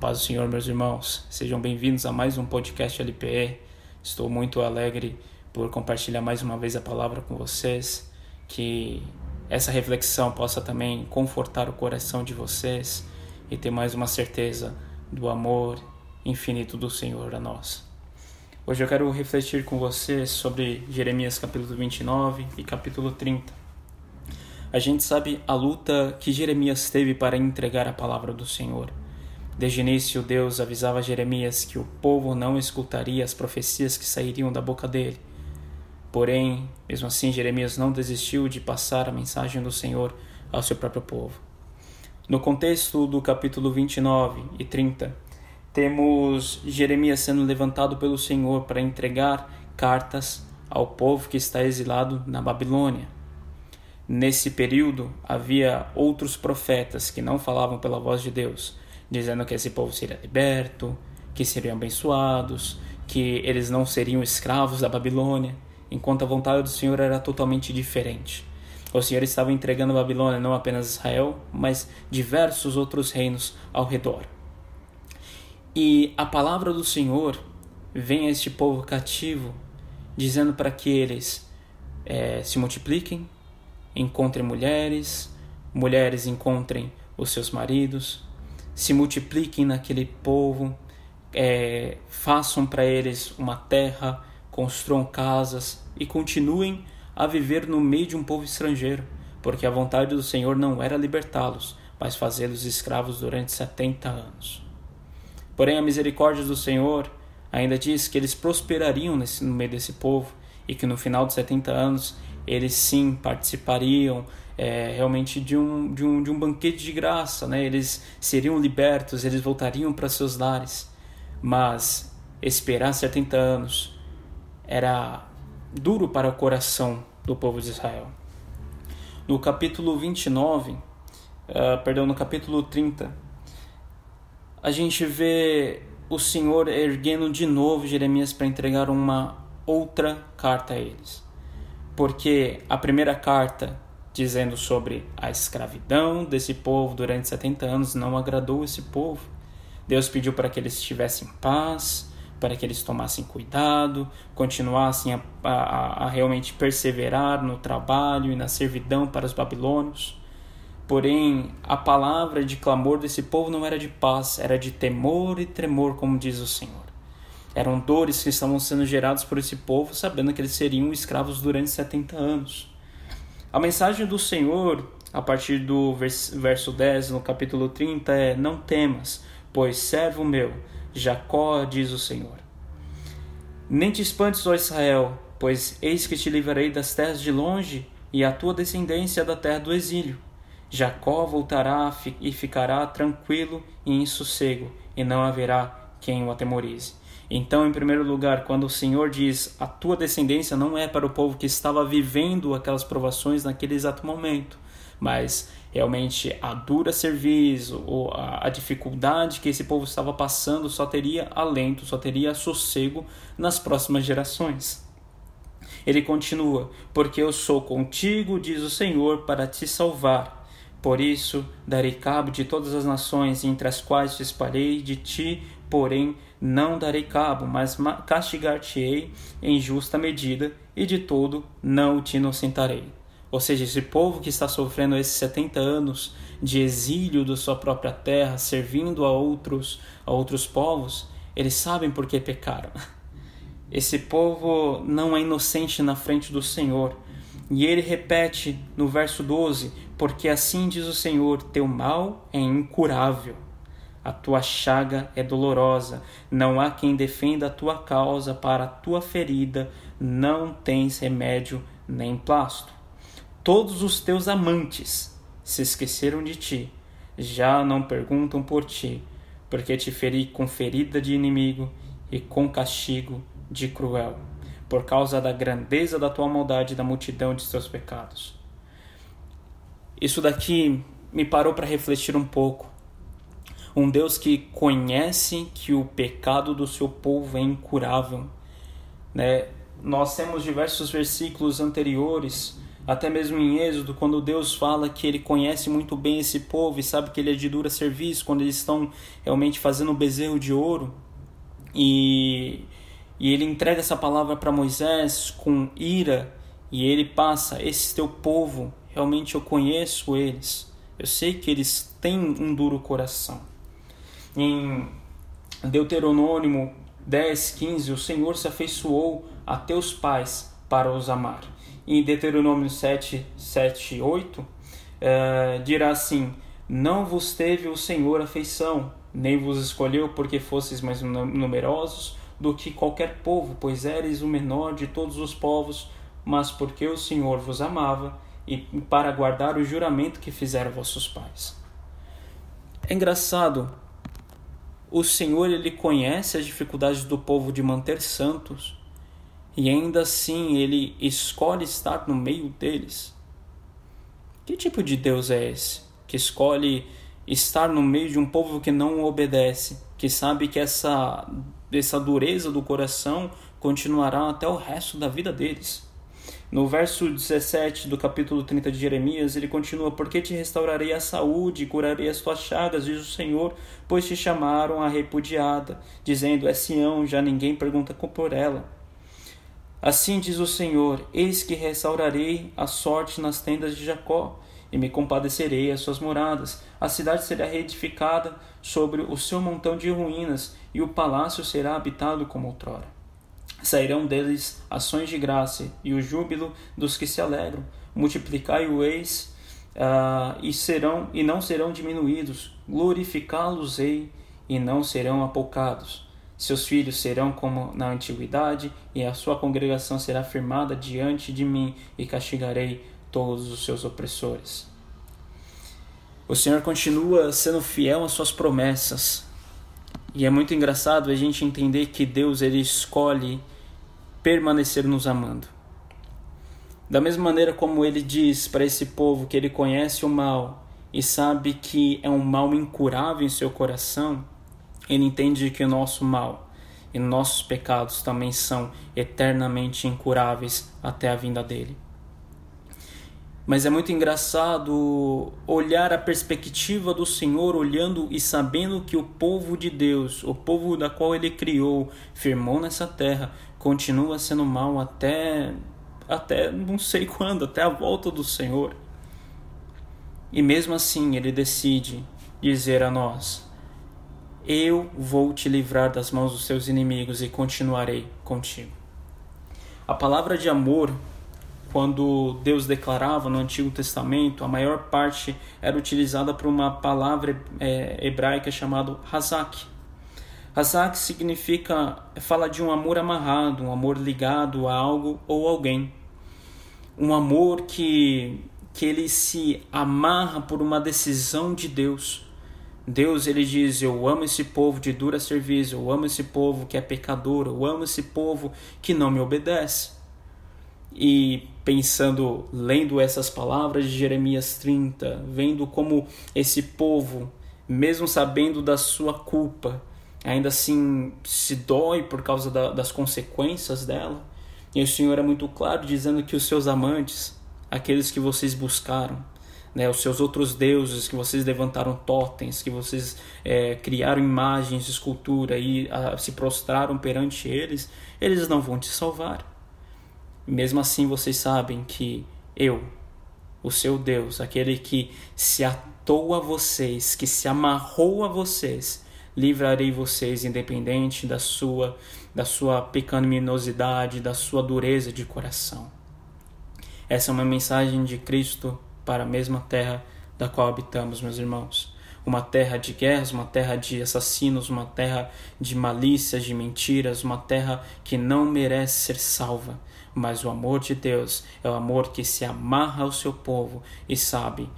paz do Senhor, meus irmãos. Sejam bem-vindos a mais um podcast LPE. Estou muito alegre por compartilhar mais uma vez a palavra com vocês. Que essa reflexão possa também confortar o coração de vocês e ter mais uma certeza do amor infinito do Senhor a nós. Hoje eu quero refletir com vocês sobre Jeremias capítulo 29 e capítulo 30. A gente sabe a luta que Jeremias teve para entregar a palavra do Senhor. Desde o início, Deus avisava Jeremias que o povo não escutaria as profecias que sairiam da boca dele. Porém, mesmo assim, Jeremias não desistiu de passar a mensagem do Senhor ao seu próprio povo. No contexto do capítulo 29 e 30, temos Jeremias sendo levantado pelo Senhor para entregar cartas ao povo que está exilado na Babilônia. Nesse período, havia outros profetas que não falavam pela voz de Deus dizendo que esse povo seria liberto, que seriam abençoados, que eles não seriam escravos da Babilônia, enquanto a vontade do Senhor era totalmente diferente. O Senhor estava entregando a Babilônia não apenas Israel, mas diversos outros reinos ao redor. E a palavra do Senhor vem a este povo cativo, dizendo para que eles é, se multipliquem, encontrem mulheres, mulheres encontrem os seus maridos, se multipliquem naquele povo, é, façam para eles uma terra, construam casas e continuem a viver no meio de um povo estrangeiro, porque a vontade do Senhor não era libertá-los, mas fazê-los escravos durante setenta anos. Porém, a misericórdia do Senhor ainda diz que eles prosperariam nesse, no meio desse povo e que no final de setenta anos eles sim participariam é, realmente de um, de, um, de um banquete de graça, né? eles seriam libertos, eles voltariam para seus lares. Mas esperar 70 anos era duro para o coração do povo de Israel. No capítulo 29, uh, ah, perdão, no capítulo 30, a gente vê o Senhor erguendo de novo Jeremias para entregar uma outra carta a eles. Porque a primeira carta dizendo sobre a escravidão desse povo durante 70 anos não agradou esse povo. Deus pediu para que eles estivessem em paz, para que eles tomassem cuidado, continuassem a, a, a, realmente perseverar no trabalho e na servidão para os babilônios. Porém, a palavra de clamor desse povo não era de paz, era de temor e tremor, como diz o Senhor. Eram dores que estavam sendo geradas por esse povo, sabendo que eles seriam escravos durante 70 anos. A mensagem do Senhor, a partir do verso 10, no capítulo 30, é: Não temas, pois servo meu, Jacó, diz o Senhor. Nem te espantes, ó Israel, pois eis que te livrarei das terras de longe e a tua descendência da terra do exílio. Jacó voltará e ficará tranquilo e em sossego, e não haverá quem o atemorize. Então, em primeiro lugar, quando o Senhor diz a tua descendência não é para o povo que estava vivendo aquelas provações naquele exato momento, mas realmente a dura serviço ou a, dificuldade que esse povo estava passando só teria alento, só teria sossego nas próximas gerações. Ele continua: Porque eu sou contigo, diz o Senhor, para te salvar. Por isso darei cabo de todas as nações entre as quais te espalhei, de ti, porém, não darei cabo, mas castigar-te-ei em justa medida, e de todo não te inocentarei. Ou seja, esse povo que está sofrendo esses 70 anos de exílio da sua própria terra, servindo a outros, a outros povos, eles sabem por que pecaram. Esse povo não é inocente na frente do Senhor. E ele repete no verso 12: Porque assim diz o Senhor: teu mal é incurável a tua chaga é dolorosa, não há quem defenda a tua causa, para a tua ferida não tens remédio nem plasto. Todos os teus amantes se esqueceram de ti, já não perguntam por ti, porque te feri com ferida de inimigo e com castigo de cruel, por causa da grandeza da tua maldade e da multidão de teus pecados. Isso daqui me parou para refletir um pouco um Deus que conhece que o pecado do seu povo é incurável. Né? Nós temos diversos versículos anteriores até mesmo em Êxodo, quando Deus fala que ele conhece muito bem esse povo e sabe que ele é de dura serviço, quando eles estão realmente fazendo um bezerro de ouro, e, e ele entrega essa palavra para Moisés com ira, e ele passa: Esse teu povo, realmente eu conheço eles, eu sei que eles têm um duro coração. Em Deuteronômio 10, 15, o Senhor se afeiçoou a teus pais para os amar em Deuteronômio 7, 7 8, uh, dirá assim: Não vos teve o Senhor afeição, nem vos escolheu porque fosseis mais numerosos do que qualquer povo, pois eres o menor de todos os povos, mas porque o Senhor vos amava e para guardar o juramento que fizeram vossos pais. É engraçado, o Senhor ele conhece as dificuldades do povo de manter santos, e ainda assim ele escolhe estar no meio deles. Que tipo de Deus é esse que escolhe estar no meio de um povo que não obedece, que sabe que essa essa dureza do coração continuará até o resto da vida deles? No verso 17 do capítulo 30 de Jeremias, ele continua: Porque te restaurarei a saúde e curarei as tuas chagas, diz o Senhor, pois te chamaram a repudiada, dizendo: É Sião, já ninguém pergunta por ela. Assim diz o Senhor: Eis que restaurarei a sorte nas tendas de Jacó, e me compadecerei às suas moradas. A cidade será reedificada sobre o seu montão de ruínas, e o palácio será habitado como outrora. Sairão deles ações de graça e o júbilo dos que se alegram. Multiplicai o eis uh, e serão e não serão diminuídos. Glorificá-los-ei e não serão apoucados. Seus filhos serão como na antiguidade, e a sua congregação será firmada diante de mim, e castigarei todos os seus opressores. O Senhor continua sendo fiel às suas promessas. E é muito engraçado a gente entender que Deus ele escolhe permanecer nos amando. Da mesma maneira como ele diz para esse povo que ele conhece o mal e sabe que é um mal incurável em seu coração, ele entende que o nosso mal e nossos pecados também são eternamente incuráveis até a vinda dele. Mas é muito engraçado olhar a perspectiva do Senhor, olhando e sabendo que o povo de Deus, o povo da qual ele criou, firmou nessa terra, continua sendo mal até até não sei quando, até a volta do Senhor. E mesmo assim, ele decide dizer a nós: eu vou te livrar das mãos dos seus inimigos e continuarei contigo. A palavra de amor, quando Deus declarava no Antigo Testamento, a maior parte era utilizada por uma palavra é, hebraica chamada Hazak. Hazak significa, fala de um amor amarrado, um amor ligado a algo ou alguém. Um amor que, que ele se amarra por uma decisão de Deus Deus ele diz: Eu amo esse povo de dura serviço, eu amo esse povo que é pecador, eu amo esse povo que não me obedece. E pensando, lendo essas palavras de Jeremias 30, vendo como esse povo, mesmo sabendo da sua culpa, ainda assim se dói por causa da, das consequências dela. E o Senhor é muito claro dizendo que os seus amantes, aqueles que vocês buscaram, né, os seus outros deuses, que vocês levantaram totens, que vocês é, criaram imagens escultura e a, se prostraram perante eles, eles não vão te salvar. Mesmo assim, vocês sabem que eu, o seu Deus, aquele que se atou a vocês, que se amarrou a vocês, livrarei vocês independente da sua da sua pecaminosidade, da sua dureza de coração. Essa é uma mensagem de Cristo para a mesma terra da qual habitamos, meus irmãos. Uma terra de guerras, uma terra de assassinos, uma terra de malícias, de mentiras, uma terra que não merece ser salva. Mas o amor de Deus é o amor que se amarra ao seu povo e sabe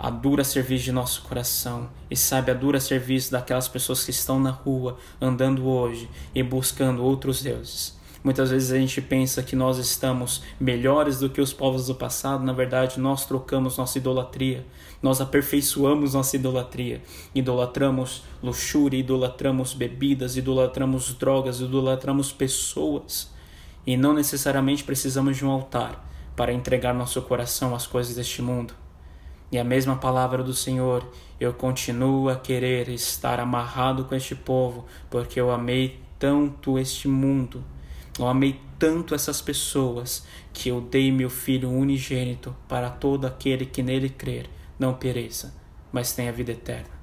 a dura serviço de nosso coração e sabe a dura serviço daquelas pessoas que estão na rua andando hoje e buscando outros deuses. Muitas vezes a gente pensa que nós estamos melhores do que os povos do passado, na verdade, nós trocamos nossa idolatria, nós aperfeiçoamos nossa idolatria. Idolatramos luxúria, idolatramos bebidas, idolatramos drogas, idolatramos pessoas. E não necessariamente precisamos de um altar, para entregar nosso coração às coisas deste mundo. E a mesma palavra do Senhor, eu continuo a querer estar amarrado com este povo, porque eu amei tanto este mundo, eu amei tanto essas pessoas, que eu dei meu Filho unigênito para todo aquele que nele crer, não pereça, mas tenha vida eterna.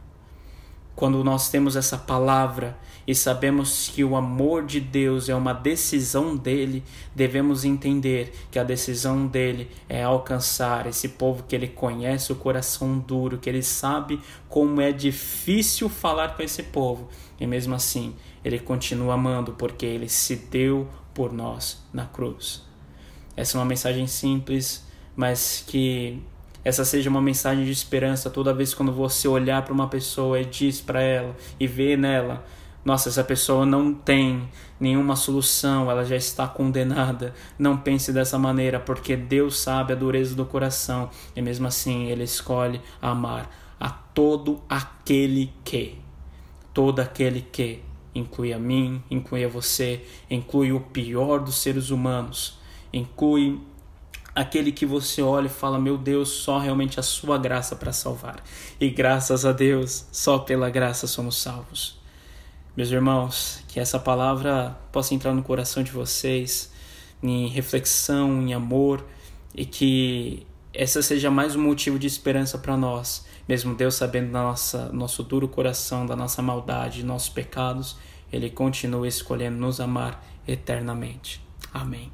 Quando nós temos essa palavra e sabemos que o amor de Deus é uma decisão dele, devemos entender que a decisão dele é alcançar esse povo que ele conhece o coração duro, que ele sabe como é difícil falar com esse povo, e mesmo assim ele continua amando porque ele se deu por nós na cruz. Essa é uma mensagem simples, mas que essa seja uma mensagem de esperança toda vez quando você olhar para uma pessoa e diz para ela e ver nela, nossa, essa pessoa não tem nenhuma solução, ela já está condenada. Não pense dessa maneira, porque Deus sabe a dureza do coração e mesmo assim ele escolhe amar a todo aquele que, todo aquele que inclui a mim, inclui a você, inclui o pior dos seres humanos, inclui aquele que você olha e fala: Meu Deus, só realmente a Sua graça para salvar. E graças a Deus, só pela graça somos salvos. Meus irmãos, que essa palavra possa entrar no coração de vocês em reflexão, em amor e que essa seja mais um motivo de esperança para nós, mesmo Deus sabendo da nossa nosso duro coração, da nossa maldade, nossos pecados, ele continua escolhendo nos amar eternamente. Amém.